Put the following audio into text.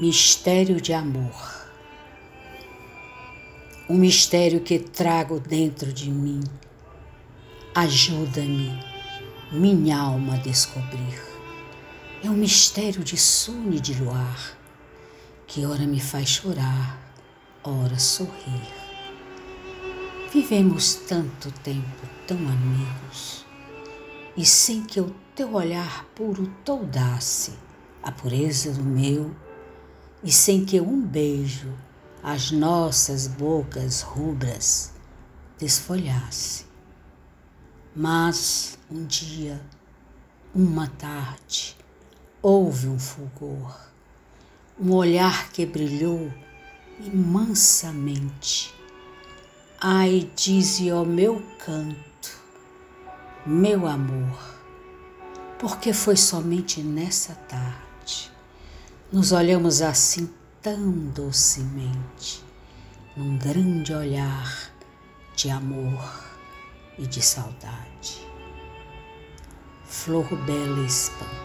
Mistério de amor. Um mistério que trago dentro de mim. Ajuda-me, minha alma, a descobrir. É um mistério de sono e de luar, que ora me faz chorar, ora sorrir. Vivemos tanto tempo tão amigos, e sem que o teu olhar puro toldasse a pureza do meu, e sem que um beijo as nossas bocas rubras desfolhasse. Mas um dia, uma tarde, houve um fulgor, um olhar que brilhou imansamente. Ai, dize ó meu canto, meu amor, porque foi somente nessa tarde nos olhamos assim tão docemente, num grande olhar de amor e de saudade. Flor bela espanta